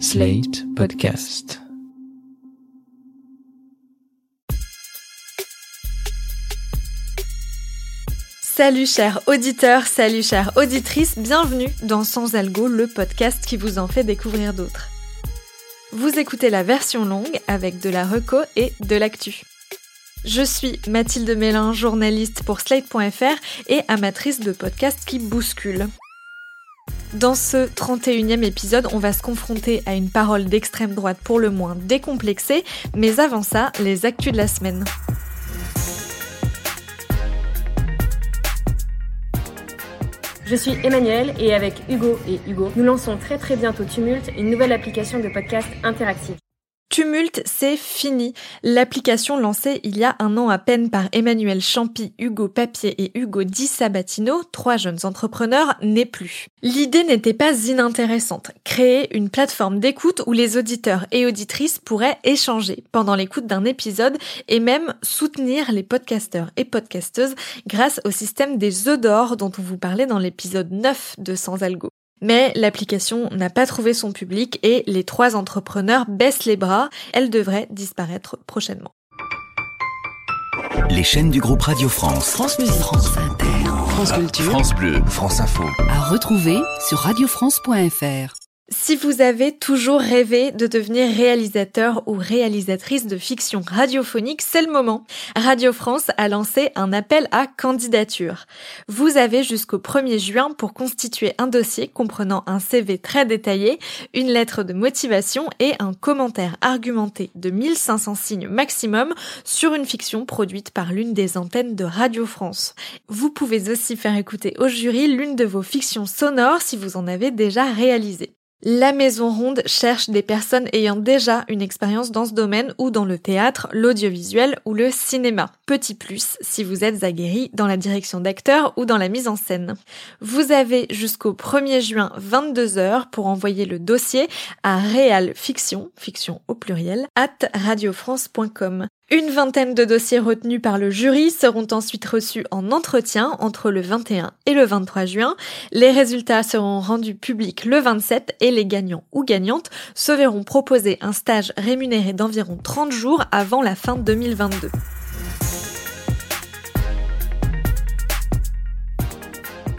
Slate Podcast. Salut chers auditeurs, salut chères auditrices, bienvenue dans Sans Algo, le podcast qui vous en fait découvrir d'autres. Vous écoutez la version longue avec de la reco et de l'actu. Je suis Mathilde Mélin, journaliste pour Slate.fr et amatrice de podcasts qui bousculent. Dans ce 31e épisode, on va se confronter à une parole d'extrême droite pour le moins décomplexée, mais avant ça, les actus de la semaine. Je suis Emmanuel et avec Hugo et Hugo, nous lançons très très bientôt Tumult, une nouvelle application de podcast interactive. Tumulte, c'est fini. L'application lancée il y a un an à peine par Emmanuel Champy, Hugo Papier et Hugo Di Sabatino, trois jeunes entrepreneurs, n'est plus. L'idée n'était pas inintéressante. Créer une plateforme d'écoute où les auditeurs et auditrices pourraient échanger pendant l'écoute d'un épisode et même soutenir les podcasteurs et podcasteuses grâce au système des œufs d'or dont on vous parlait dans l'épisode 9 de Sans Algo. Mais l'application n'a pas trouvé son public et les trois entrepreneurs baissent les bras. Elle devrait disparaître prochainement. Les chaînes du groupe Radio France. France Musique, France Inter, France Culture, France Bleu, France Info. à retrouver sur radiofrance.fr. Si vous avez toujours rêvé de devenir réalisateur ou réalisatrice de fiction radiophonique, c'est le moment. Radio France a lancé un appel à candidature. Vous avez jusqu'au 1er juin pour constituer un dossier comprenant un CV très détaillé, une lettre de motivation et un commentaire argumenté de 1500 signes maximum sur une fiction produite par l'une des antennes de Radio France. Vous pouvez aussi faire écouter au jury l'une de vos fictions sonores si vous en avez déjà réalisé. La Maison Ronde cherche des personnes ayant déjà une expérience dans ce domaine ou dans le théâtre, l'audiovisuel ou le cinéma. Petit plus si vous êtes aguerri dans la direction d'acteurs ou dans la mise en scène. Vous avez jusqu'au 1er juin 22h pour envoyer le dossier à Réal Fiction, fiction au pluriel, at radiofrance.com. Une vingtaine de dossiers retenus par le jury seront ensuite reçus en entretien entre le 21 et le 23 juin. Les résultats seront rendus publics le 27 et les gagnants ou gagnantes se verront proposer un stage rémunéré d'environ 30 jours avant la fin 2022.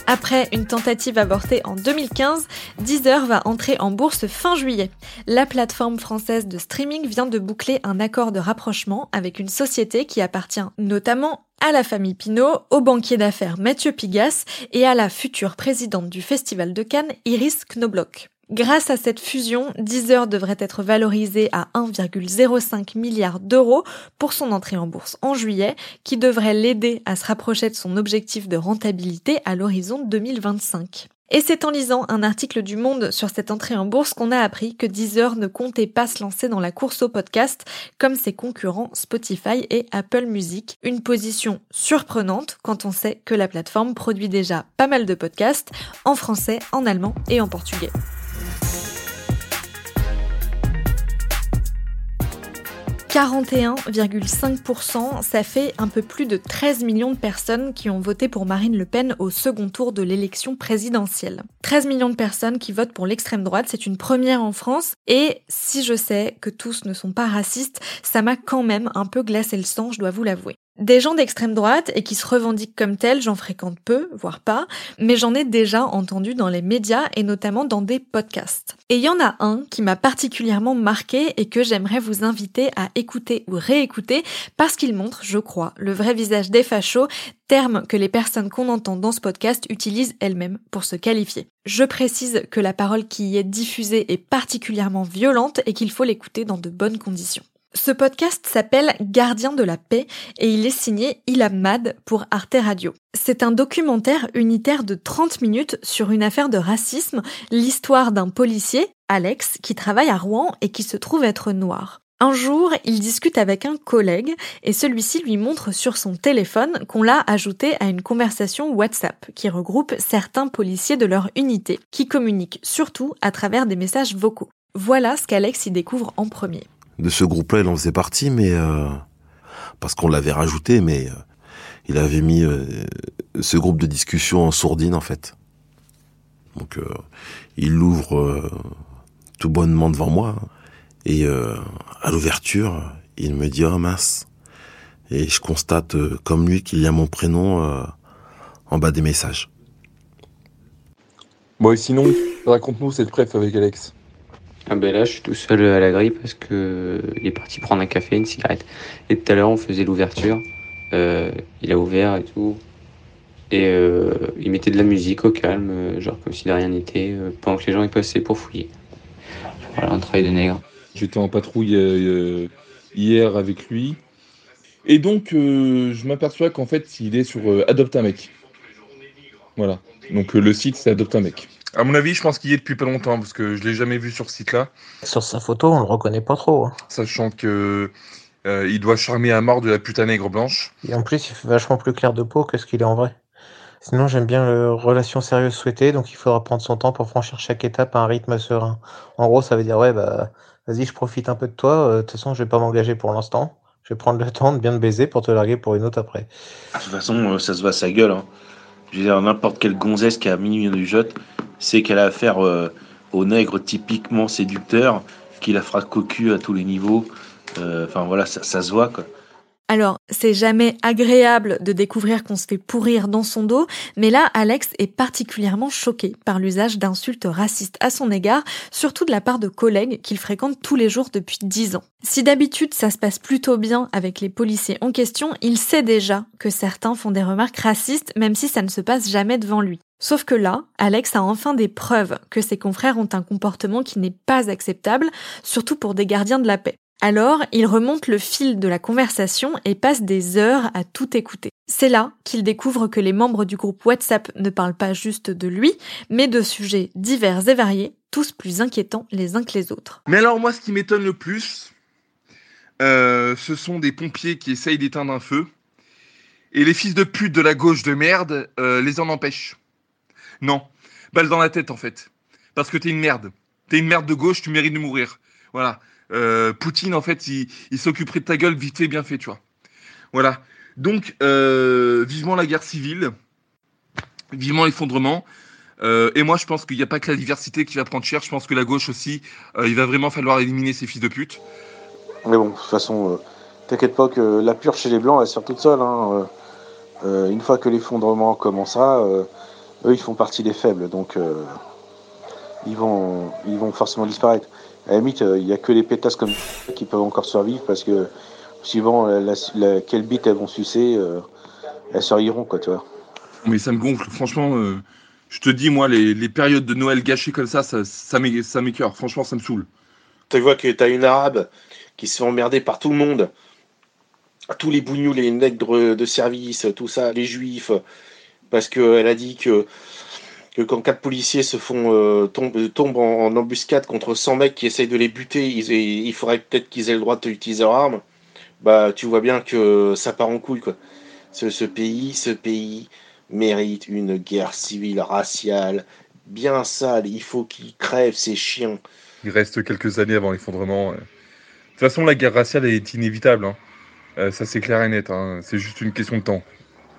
Après une tentative avortée en 2015, Deezer va entrer en bourse fin juillet. La plateforme française de streaming vient de boucler un accord de rapprochement avec une société qui appartient notamment à la famille Pinault, au banquier d'affaires Mathieu Pigas et à la future présidente du Festival de Cannes, Iris Knobloch. Grâce à cette fusion, Deezer devrait être valorisé à 1,05 milliard d'euros pour son entrée en bourse en juillet, qui devrait l'aider à se rapprocher de son objectif de rentabilité à l'horizon 2025. Et c'est en lisant un article du Monde sur cette entrée en bourse qu'on a appris que Deezer ne comptait pas se lancer dans la course au podcast comme ses concurrents Spotify et Apple Music. Une position surprenante quand on sait que la plateforme produit déjà pas mal de podcasts en français, en allemand et en portugais. 41,5%, ça fait un peu plus de 13 millions de personnes qui ont voté pour Marine Le Pen au second tour de l'élection présidentielle. 13 millions de personnes qui votent pour l'extrême droite, c'est une première en France, et si je sais que tous ne sont pas racistes, ça m'a quand même un peu glacé le sang, je dois vous l'avouer. Des gens d'extrême droite et qui se revendiquent comme tels, j'en fréquente peu, voire pas, mais j'en ai déjà entendu dans les médias et notamment dans des podcasts. Et il y en a un qui m'a particulièrement marqué et que j'aimerais vous inviter à écouter ou réécouter parce qu'il montre, je crois, le vrai visage des fachos, terme que les personnes qu'on entend dans ce podcast utilisent elles-mêmes pour se qualifier. Je précise que la parole qui y est diffusée est particulièrement violente et qu'il faut l'écouter dans de bonnes conditions. Ce podcast s'appelle Gardien de la paix et il est signé Ilham Mad pour Arte Radio. C'est un documentaire unitaire de 30 minutes sur une affaire de racisme, l'histoire d'un policier, Alex, qui travaille à Rouen et qui se trouve être noir. Un jour, il discute avec un collègue et celui-ci lui montre sur son téléphone qu'on l'a ajouté à une conversation WhatsApp qui regroupe certains policiers de leur unité, qui communiquent surtout à travers des messages vocaux. Voilà ce qu'Alex y découvre en premier de ce groupe-là, il en faisait partie, mais euh, parce qu'on l'avait rajouté, mais euh, il avait mis euh, ce groupe de discussion en sourdine en fait. Donc il l'ouvre tout bonnement devant moi. Et euh, à l'ouverture, il me dit oh mince. Et je constate euh, comme lui qu'il y a mon prénom euh, en bas des messages. Bon et sinon, raconte-nous cette préf avec Alex. Ah ben là, je suis tout seul à la grille parce que il est parti prendre un café, une cigarette. Et tout à l'heure, on faisait l'ouverture. Euh, il a ouvert et tout. Et euh, il mettait de la musique au calme, euh, genre comme si de rien n'était, euh, pendant que les gens y passaient pour fouiller. Voilà, un travail de nègre. J'étais en patrouille euh, hier avec lui. Et donc, euh, je m'aperçois qu'en fait, il est sur euh, Adopte un mec. Voilà. Donc, euh, le site, c'est Adopte un mec. À mon avis, je pense qu'il y est depuis pas longtemps, parce que je l'ai jamais vu sur ce site-là. Sur sa photo, on le reconnaît pas trop. hein. Sachant que euh, il doit charmer à mort de la putain nègre blanche. Et en plus, il fait vachement plus clair de peau que ce qu'il est en vrai. Sinon, j'aime bien le relation sérieuse souhaitée, donc il faudra prendre son temps pour franchir chaque étape à un rythme serein. En gros, ça veut dire, ouais, bah, vas-y, je profite un peu de toi. euh, De toute façon, je vais pas m'engager pour l'instant. Je vais prendre le temps de bien te baiser pour te larguer pour une autre après. De toute façon, euh, ça se voit à sa gueule. hein. Je veux dire, n'importe quelle gonzesse qui a minuit du jeu sait qu'elle a affaire euh, au nègre typiquement séducteur, qui la fera cocu à tous les niveaux. Euh, Enfin voilà, ça, ça se voit quoi. Alors, c'est jamais agréable de découvrir qu'on se fait pourrir dans son dos, mais là, Alex est particulièrement choqué par l'usage d'insultes racistes à son égard, surtout de la part de collègues qu'il fréquente tous les jours depuis 10 ans. Si d'habitude ça se passe plutôt bien avec les policiers en question, il sait déjà que certains font des remarques racistes, même si ça ne se passe jamais devant lui. Sauf que là, Alex a enfin des preuves que ses confrères ont un comportement qui n'est pas acceptable, surtout pour des gardiens de la paix. Alors, il remonte le fil de la conversation et passe des heures à tout écouter. C'est là qu'il découvre que les membres du groupe WhatsApp ne parlent pas juste de lui, mais de sujets divers et variés, tous plus inquiétants les uns que les autres. Mais alors, moi, ce qui m'étonne le plus, euh, ce sont des pompiers qui essayent d'éteindre un feu. Et les fils de pute de la gauche de merde euh, les en empêchent. Non. Balle dans la tête, en fait. Parce que t'es une merde. T'es une merde de gauche, tu mérites de mourir. Voilà. Euh, Poutine, en fait, il, s'occuperait de ta gueule vite fait, bien fait, tu vois. Voilà. Donc, euh, vivement la guerre civile. Vivement l'effondrement. Euh, et moi, je pense qu'il n'y a pas que la diversité qui va prendre cher. Je pense que la gauche aussi, il va vraiment falloir éliminer ces fils de pute. Mais bon, de toute façon, t'inquiète pas que la purge chez les Blancs, elle sort toute seule. hein. Une fois que l'effondrement commencera, eux, ils font partie des faibles. Donc, euh, ils, vont, ils vont forcément disparaître. À la limite, euh, il n'y a que les pétasses comme ça qui peuvent encore survivre parce que, suivant la, la- la- quelle bite elles vont sucer, euh, elles survivront, quoi, tu vois. Mais ça me gonfle. Franchement, euh, je te dis, moi, les, les périodes de Noël gâchées comme ça, ça, ça m'é- ça m'écœure. Franchement, ça me saoule. Tu vois que t'as une arabe qui se fait emmerder par tout le monde. Tous les bougnous, les nègres de service, tout ça, les juifs, parce qu'elle a dit que, quand quatre policiers se font euh, tombent, en, embuscade contre 100 mecs qui essayent de les buter, il faudrait peut-être qu'ils aient le droit d'utiliser leur arme. Bah, tu vois bien que ça part en couille, quoi. Ce, pays, ce pays mérite une guerre civile raciale bien sale. Il faut qu'ils crèvent ces chiens. Il reste quelques années avant l'effondrement. De toute façon, la guerre raciale est inévitable. hein. Euh, ça, c'est clair et net. hein. C'est juste une question de temps.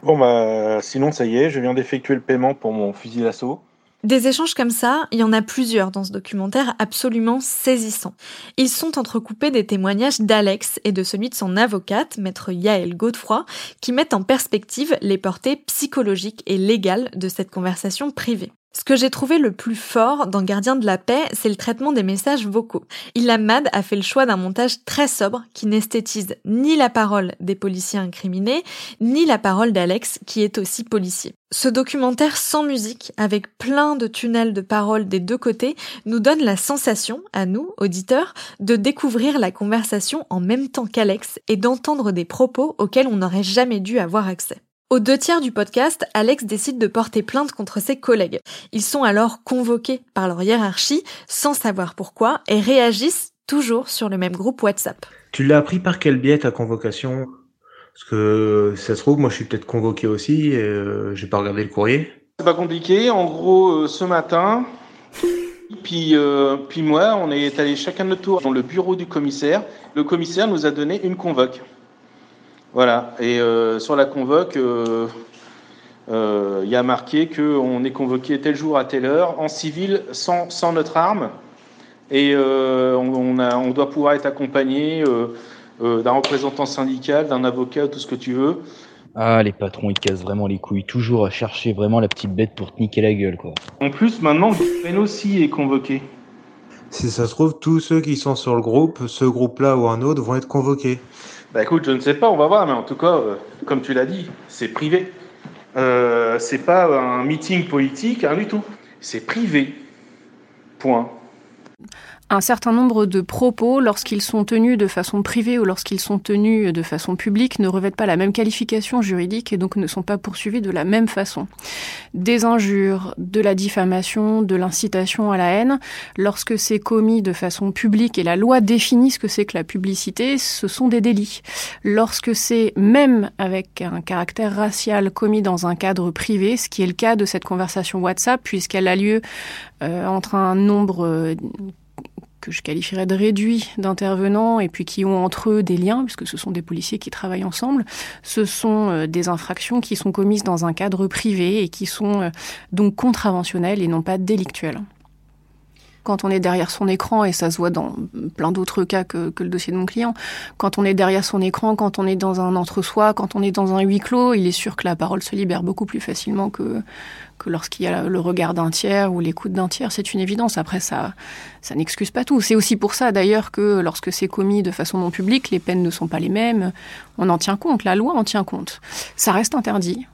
Bon bah sinon ça y est, je viens d'effectuer le paiement pour mon fusil d'assaut. Des échanges comme ça, il y en a plusieurs dans ce documentaire absolument saisissant. Ils sont entrecoupés des témoignages d'Alex et de celui de son avocate, maître Yael Godefroy, qui mettent en perspective les portées psychologiques et légales de cette conversation privée. Ce que j'ai trouvé le plus fort dans Gardien de la paix, c'est le traitement des messages vocaux. Ilamad a fait le choix d'un montage très sobre qui n'esthétise ni la parole des policiers incriminés, ni la parole d'Alex qui est aussi policier. Ce documentaire sans musique, avec plein de tunnels de paroles des deux côtés, nous donne la sensation, à nous, auditeurs, de découvrir la conversation en même temps qu'Alex et d'entendre des propos auxquels on n'aurait jamais dû avoir accès. Aux deux tiers du podcast, Alex décide de porter plainte contre ses collègues. Ils sont alors convoqués par leur hiérarchie, sans savoir pourquoi, et réagissent toujours sur le même groupe WhatsApp. Tu l'as appris par quel biais ta convocation? Parce que si ça se trouve, moi je suis peut-être convoqué aussi, et euh, j'ai pas regardé le courrier. C'est pas compliqué, en gros euh, ce matin, puis, euh, puis moi on est allé chacun de notre tour dans le bureau du commissaire. Le commissaire nous a donné une convoque. Voilà, et euh, sur la convoque, euh, euh, il y a marqué qu'on est convoqué tel jour à telle heure, en civil, sans, sans notre arme, Et euh, on, a, on, doit pouvoir être accompagné euh, euh, d'un représentant syndical, d'un avocat, tout ce que tu veux. Ah, les patrons, ils cassent vraiment les couilles, toujours à chercher vraiment la petite bête pour te niquer la gueule, quoi. En plus, maintenant, Ben aussi est convoqué. Si ça se trouve, tous ceux qui sont sur le groupe, ce groupe-là ou un autre, vont être convoqués. Bah écoute, je ne sais pas, on va voir, mais en tout cas, comme tu l'as dit, c'est privé. Euh, c'est pas un meeting politique, rien du tout. C'est privé. Point un certain nombre de propos, lorsqu'ils sont tenus de façon privée ou lorsqu'ils sont tenus de façon publique, ne revêtent pas la même qualification juridique et donc ne sont pas poursuivis de la même façon. Des injures, de la diffamation, de l'incitation à la haine, lorsque c'est commis de façon publique et la loi définit ce que c'est que la publicité, ce sont des délits. Lorsque c'est même avec un caractère racial commis dans un cadre privé, ce qui est le cas de cette conversation WhatsApp puisqu'elle a lieu euh, entre un nombre euh, que je qualifierais de réduit d'intervenants et puis qui ont entre eux des liens, puisque ce sont des policiers qui travaillent ensemble, ce sont euh, des infractions qui sont commises dans un cadre privé et qui sont euh, donc contraventionnelles et non pas délictuelles quand on est derrière son écran, et ça se voit dans plein d'autres cas que, le dossier de mon client, quand on est derrière son écran, quand on est dans un entre-soi, quand on est dans un huis clos, il est sûr que la parole se libère beaucoup plus facilement que, que lorsqu'il y a le regard d'un tiers ou l'écoute d'un tiers. C'est une évidence. Après, ça, ça n'excuse pas tout. C'est aussi pour ça, d'ailleurs, que lorsque c'est commis de façon non publique, les peines ne sont pas les mêmes. On en tient compte. La loi en tient compte. Ça reste interdit.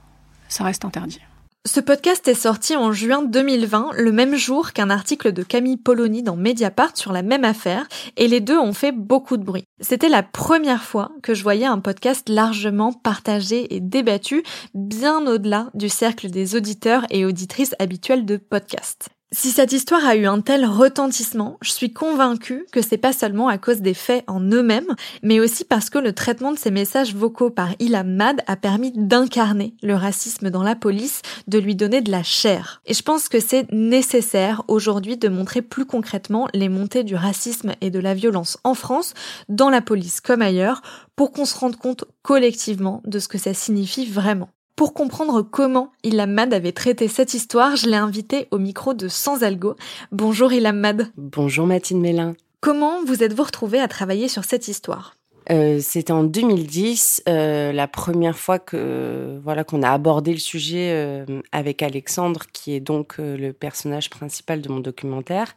Ça reste interdit. Ce podcast est sorti en juin 2020, le même jour qu'un article de Camille Polony dans Mediapart sur la même affaire, et les deux ont fait beaucoup de bruit. C'était la première fois que je voyais un podcast largement partagé et débattu, bien au-delà du cercle des auditeurs et auditrices habituels de podcasts. Si cette histoire a eu un tel retentissement, je suis convaincue que c'est pas seulement à cause des faits en eux-mêmes, mais aussi parce que le traitement de ces messages vocaux par Ilham Mad a permis d'incarner le racisme dans la police, de lui donner de la chair. Et je pense que c'est nécessaire aujourd'hui de montrer plus concrètement les montées du racisme et de la violence en France, dans la police comme ailleurs, pour qu'on se rende compte collectivement de ce que ça signifie vraiment. Pour comprendre comment Ilham Mad avait traité cette histoire, je l'ai invité au micro de Sans Algo. Bonjour Ilham Mad. Bonjour Mathilde Mélin. Comment vous êtes-vous retrouvée à travailler sur cette histoire? Euh, C'était en 2010, euh, la première fois que voilà qu'on a abordé le sujet euh, avec Alexandre, qui est donc le personnage principal de mon documentaire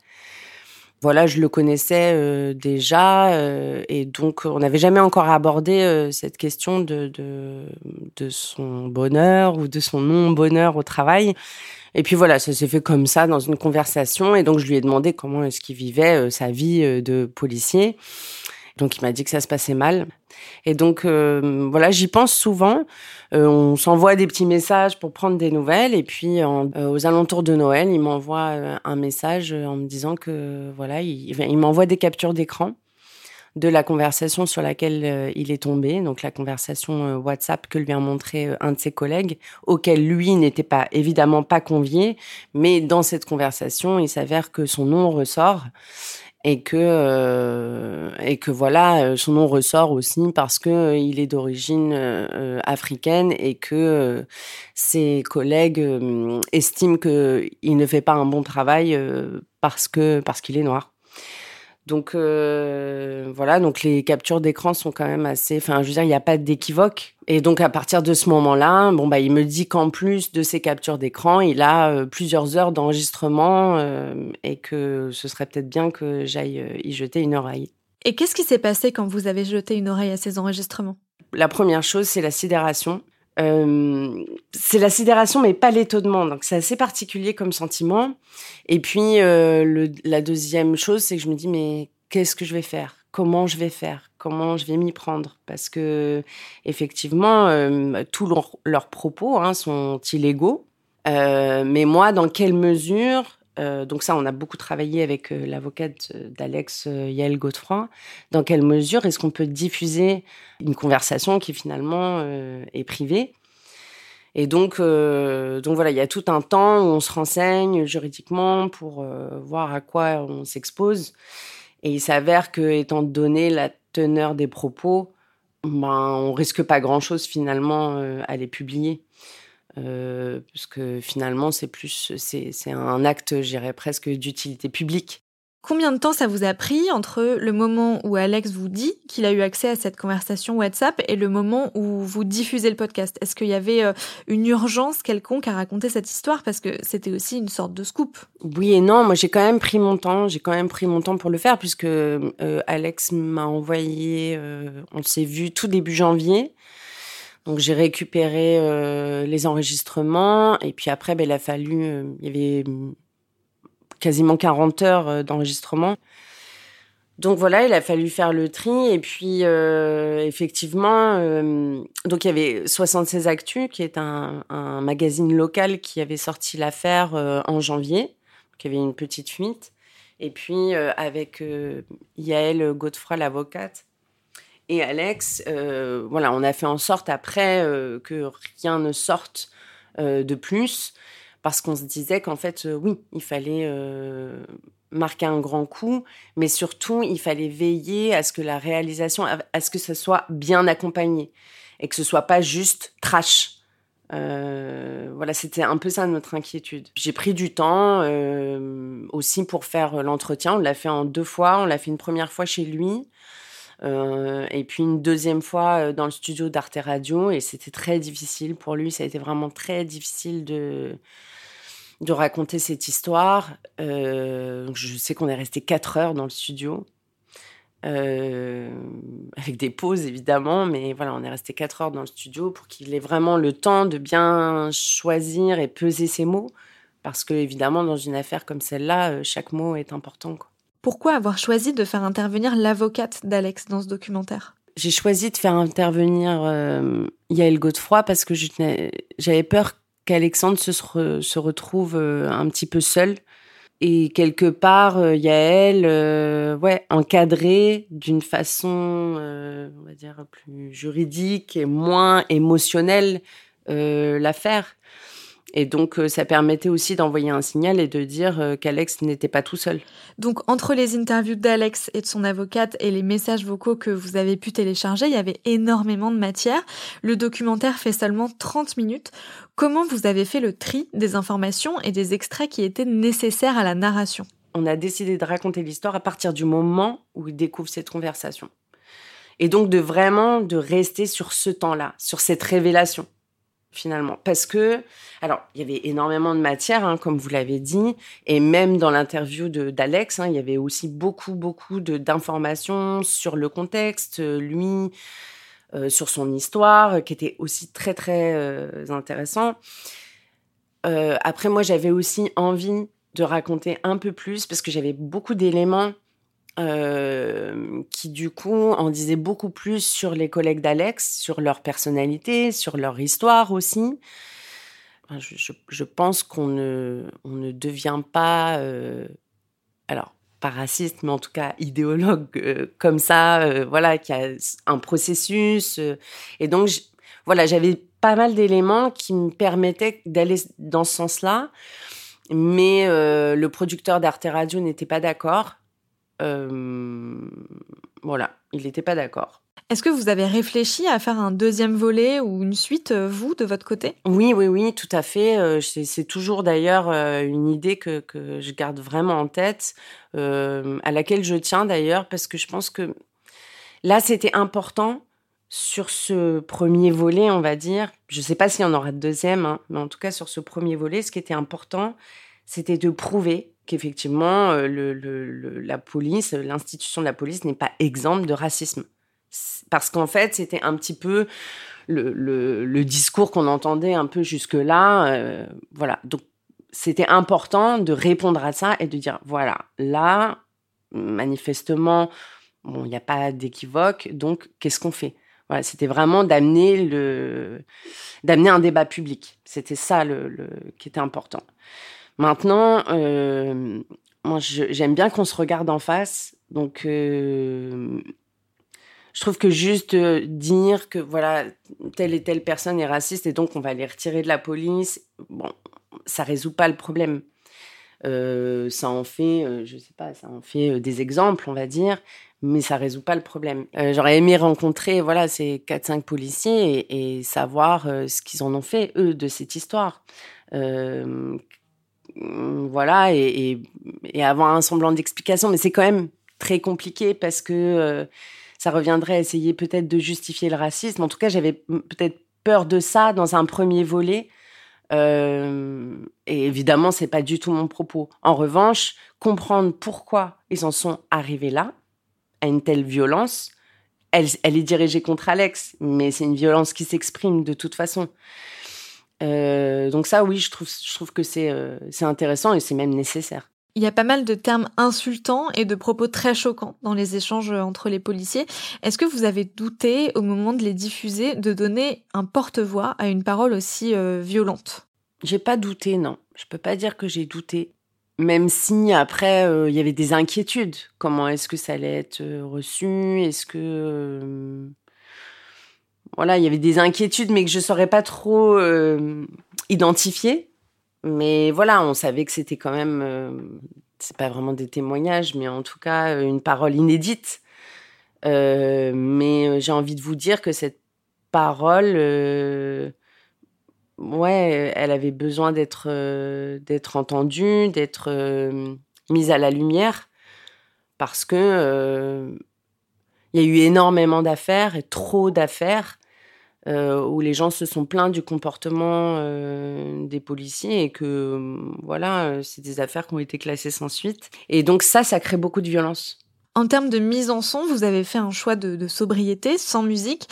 voilà, je le connaissais euh, déjà euh, et donc on n'avait jamais encore abordé euh, cette question de, de, de son bonheur ou de son non bonheur au travail. Et puis voilà, ça s'est fait comme ça dans une conversation et donc je lui ai demandé comment est-ce qu'il vivait sa vie de policier. Donc il m'a dit que ça se passait mal. Et donc euh, voilà, j'y pense souvent. Euh, on s'envoie des petits messages pour prendre des nouvelles et puis euh, aux alentours de Noël, il m'envoie un message en me disant que voilà, il, il m'envoie des captures d'écran de la conversation sur laquelle il est tombé, donc la conversation WhatsApp que lui a montré un de ses collègues, auquel lui n'était pas évidemment pas convié, mais dans cette conversation, il s'avère que son nom ressort et que euh, et que voilà euh, son nom ressort aussi parce que euh, il est d'origine africaine et que ses collègues estiment que il ne fait pas un bon travail parce que parce qu'il est noir. Donc euh, voilà, donc les captures d'écran sont quand même assez. Enfin, je veux dire, il n'y a pas d'équivoque. Et donc à partir de ce moment-là, bon bah il me dit qu'en plus de ces captures d'écran, il a euh, plusieurs heures d'enregistrement euh, et que ce serait peut-être bien que j'aille euh, y jeter une oreille. Et qu'est-ce qui s'est passé quand vous avez jeté une oreille à ces enregistrements? La première chose, c'est la sidération. Euh, c'est la sidération, mais pas l'étonnement. Donc c'est assez particulier comme sentiment. Et puis euh, le, la deuxième chose, c'est que je me dis mais qu'est-ce que je vais faire? Comment je vais faire? Comment je vais m'y prendre? Parce que effectivement, euh, tous leurs propos hein, sont illégaux. Euh, mais moi, dans quelle mesure euh, donc ça, on a beaucoup travaillé avec euh, l'avocate d'Alex euh, Yael Godefroy. Dans quelle mesure est-ce qu'on peut diffuser une conversation qui finalement est privée? Et donc, donc voilà, il y a tout un temps où on se renseigne juridiquement pour voir à quoi on s'expose. Et il s'avère que, étant donné la teneur des propos, ben, on risque pas grand-chose finalement à les publier. Euh, parce que finalement, c'est plus, c'est un acte, j'irais presque, d'utilité publique. Combien de temps ça vous a pris entre le moment où Alex vous dit qu'il a eu accès à cette conversation WhatsApp et le moment où vous diffusez le podcast? Est-ce qu'il y avait euh, une urgence quelconque à raconter cette histoire? Parce que c'était aussi une sorte de scoop. Oui et non, moi j'ai quand même pris mon temps, j'ai quand même pris mon temps pour le faire puisque euh, Alex m'a envoyé, euh, on s'est vu tout début janvier. Donc j'ai récupéré les enregistrements et puis après ben, il a fallu, il y avait quasiment 40 heures euh, d'enregistrement. Donc voilà, il a fallu faire le tri. Et puis, euh, effectivement, euh, donc il y avait 76 Actu, qui est un, magazine local qui avait sorti l'affaire en janvier, qui avait une petite fuite. Et puis, avec Yael Godefroy, l'avocate, et Alex, voilà, on a fait en sorte après que rien ne sorte de plus parce qu'on se disait qu'en fait, euh, oui, il fallait euh, marquer un grand coup, mais surtout, il fallait veiller à ce que la réalisation, à ce que ça soit bien accompagné et que ce soit pas juste trash. Euh, voilà, c'était un peu ça notre inquiétude. J'ai pris du temps aussi pour faire l'entretien. On l'a fait en deux fois. On l'a fait une première fois chez lui. Et puis une deuxième fois dans le studio d'Arte Radio et c'était très difficile pour lui ça a été vraiment très difficile de de raconter cette histoire. Euh, je sais qu'on est resté quatre heures dans le studio, euh, avec des pauses évidemment, mais voilà, on est resté quatre heures dans le studio pour qu'il ait vraiment le temps de bien choisir et peser ses mots, parce que évidemment, dans une affaire comme celle-là, euh, chaque mot est important. Pourquoi avoir choisi de faire intervenir l'avocate d'Alex dans ce documentaire? J'ai choisi de faire intervenir Yael Godefroy parce que j'avais peur qu'Alexandre se, retrouve euh, un petit peu seul. Et quelque part, euh, Yael, euh, ouais, encadré d'une façon, on va dire, plus juridique et moins émotionnelle l'affaire. Et donc, euh, ça permettait aussi d'envoyer un signal et de dire euh, qu'Alex n'était pas tout seul. Donc, entre les interviews d'Alex et de son avocate et les messages vocaux que vous avez pu télécharger, il y avait énormément de matière. Le documentaire fait seulement 30 minutes. Comment vous avez fait le tri des informations et des extraits qui étaient nécessaires à la narration? On a décidé de raconter l'histoire à partir du moment où il découvre cette conversation. Et donc de vraiment de rester sur ce temps-là, sur cette révélation finalement. Parce que, alors, il y avait énormément de matière, hein, comme vous l'avez dit, et même dans l'interview d'Alex, hein, il y avait aussi beaucoup, beaucoup d'informations sur le contexte, lui, euh, sur son histoire, qui était aussi très, très euh, intéressant. Euh, après, moi, j'avais aussi envie de raconter un peu plus, parce que j'avais beaucoup d'éléments euh, qui du coup en disait beaucoup plus sur les collègues d'Alex, sur leur personnalité, sur leur histoire aussi. je, pense qu'on ne, devient pas, euh, alors pas raciste, mais en tout cas idéologue euh, comme ça, voilà, qui a un processus. et donc, voilà, j'avais pas mal d'éléments qui me permettaient d'aller dans ce sens-là. Mais le producteur d'Arte Radio n'était pas d'accord. Euh, voilà, il n'était pas d'accord. Est-ce que vous avez réfléchi à faire un deuxième volet ou une suite, euh, vous, de votre côté? Oui, oui, oui, tout à fait. Euh, c'est toujours d'ailleurs une idée que, que, je garde vraiment en tête, à laquelle je tiens d'ailleurs, parce que je pense que là, c'était important sur ce premier volet, on va dire. Je ne sais pas s'il y en aura de deuxième, hein, mais en tout cas, sur ce premier volet, ce qui était important, c'était de prouver qu'effectivement, euh, la police, l'institution de la police n'est pas exempte de racisme. Parce qu'en fait, c'était un petit peu le, discours qu'on entendait un peu jusque-là. Euh, voilà. Donc, c'était important de répondre à ça et de dire voilà, là, manifestement, il n'y a pas d'équivoque, donc qu'est-ce qu'on fait? Voilà, c'était vraiment d'amener le d'amener un débat public. C'était ça qui était important. Maintenant, euh, moi, j'aime bien qu'on se regarde en face. Donc, euh, je trouve que juste euh, dire que voilà, telle et telle personne est raciste et donc on va les retirer de la police, bon, ça résout pas le problème. ça en fait, je sais pas, ça en fait des exemples, on va dire, mais ça résout pas le problème. J'aurais aimé rencontrer voilà ces 4-5 policiers et, savoir ce qu'ils en ont fait eux de cette histoire voilà, et, et, avoir un semblant d'explication. Mais c'est quand même très compliqué parce que euh, ça reviendrait à essayer peut-être de justifier le racisme. En tout cas, j'avais peut-être peur de ça dans un premier volet. Euh, et évidemment, c'est pas du tout mon propos. En revanche, comprendre pourquoi ils en sont arrivés là, à une telle violence, elle est dirigée contre Alex, mais c'est une violence qui s'exprime de toute façon. Euh, donc ça, oui, je trouve, je trouve que c'est euh, c'est intéressant et c'est même nécessaire. Il y a pas mal de termes insultants et de propos très choquants dans les échanges entre les policiers. Est-ce que vous avez douté au moment de les diffuser de donner un porte-voix à une parole aussi euh, violente? J'ai pas douté, non. Je peux pas dire que j'ai douté. Même si après il y avait des inquiétudes. Comment est-ce que ça allait être reçu? Est-ce que voilà, il y avait des inquiétudes, mais que je saurais pas trop euh, identifier. Mais voilà, on savait que c'était quand même, euh, c'est pas vraiment des témoignages, mais en tout cas euh, une parole inédite. Euh, mais j'ai envie de vous dire que cette parole, ouais, elle avait besoin d'être d'être entendue, d'être mise à la lumière, parce que il y a eu énormément d'affaires et trop d'affaires euh, où les gens se sont plaints du comportement euh, des policiers et que voilà, euh, c'est des affaires qui ont été classées sans suite. Et donc ça, ça crée beaucoup de violence. En termes de mise en son, vous avez fait un choix de, sobriété, sans musique.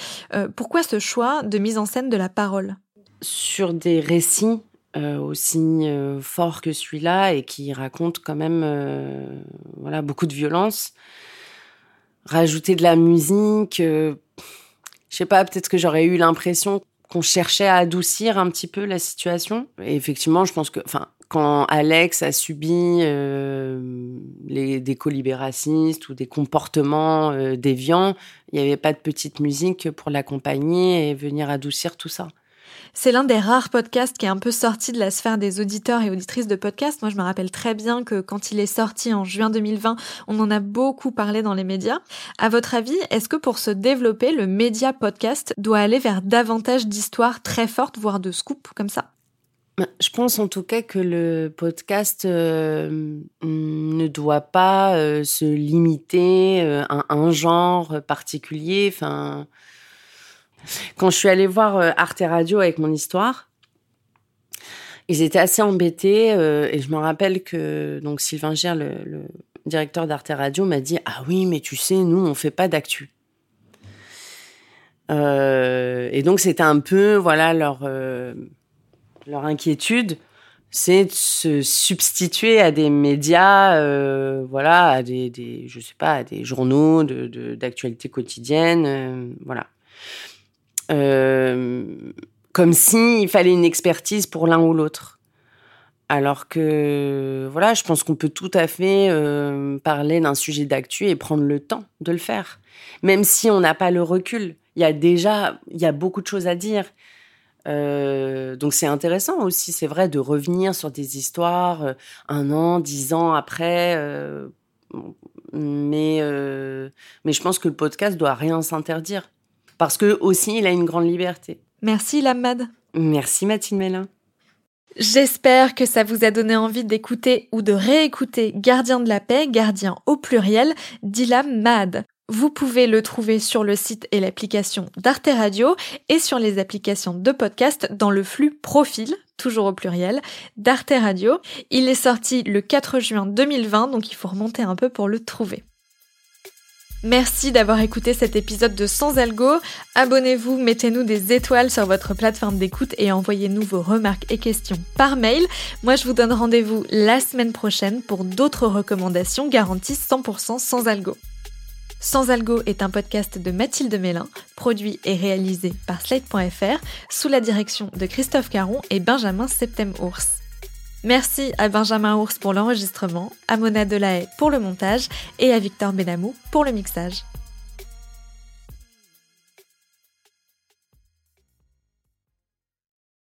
pourquoi ce choix de mise en scène de la parole? Sur des récits aussi forts que celui-là et qui racontent quand même voilà beaucoup de violence. Rajouter de la musique, je sais pas, peut-être que j'aurais eu l'impression qu'on cherchait à adoucir un petit peu la situation. Et effectivement, je pense que, enfin, quand Alex a subi euh, des colibés racistes ou des comportements euh, déviants, il n'y avait pas de petite musique pour l'accompagner et venir adoucir tout ça. C'est l'un des rares podcasts qui est un peu sorti de la sphère des auditeurs et auditrices de podcasts. Moi, je me rappelle très bien que quand il est sorti en juin 2020, on en a beaucoup parlé dans les médias. À votre avis, est-ce que pour se développer, le média podcast doit aller vers davantage d'histoires très fortes, voire de scoops comme ça? Bah, je pense en tout cas que le podcast euh, ne doit pas euh, se limiter euh, à un genre particulier. Enfin, quand je suis allée voir euh, Arte Radio avec mon histoire, ils étaient assez embêtés euh, et je me rappelle que donc Sylvain Gère, le, directeur d'Arte Radio, m'a dit ah oui mais tu sais nous on fait pas d'actu. Euh, et donc c'était un peu voilà leur leur inquiétude, c'est de se substituer à des médias, voilà, à des, je sais pas, à des journaux de d'actualité quotidienne, voilà. Euh, comme s'il fallait une expertise pour l'un ou l'autre. Alors que, voilà, je pense qu'on peut tout à fait euh, parler d'un sujet d'actu et prendre le temps de le faire. Même si on n'a pas le recul. Il y a déjà, y a beaucoup de choses à dire. Euh, donc c'est intéressant aussi, c'est vrai, de revenir sur des histoires un an, dix ans après. mais, mais je pense que le podcast doit rien s'interdire parce que aussi il a une grande liberté. Merci Lamad. Merci Mathilde Mélin. J'espère que ça vous a donné envie d'écouter ou de réécouter Gardien de la paix, gardien au pluriel, d'Ilam Mad. Vous pouvez le trouver sur le site et l'application d'Arte Radio et sur les applications de podcast dans le flux profil, toujours au pluriel, d'Arte Radio. Il est sorti le 4 juin 2020, donc il faut remonter un peu pour le trouver. Merci d'avoir écouté cet épisode de Sans Algo. Abonnez-vous, mettez-nous des étoiles sur votre plateforme d'écoute et envoyez-nous vos remarques et questions par mail. Moi, je vous donne rendez-vous la semaine prochaine pour d'autres recommandations garanties 100% sans algo. Sans Algo est un podcast de Mathilde Mélin, produit et réalisé par Slate.fr sous la direction de Christophe Caron et Benjamin Septem-Ours. Merci à Benjamin Ours pour l'enregistrement, à Mona Delahaye pour le montage et à Victor Benamou pour le mixage.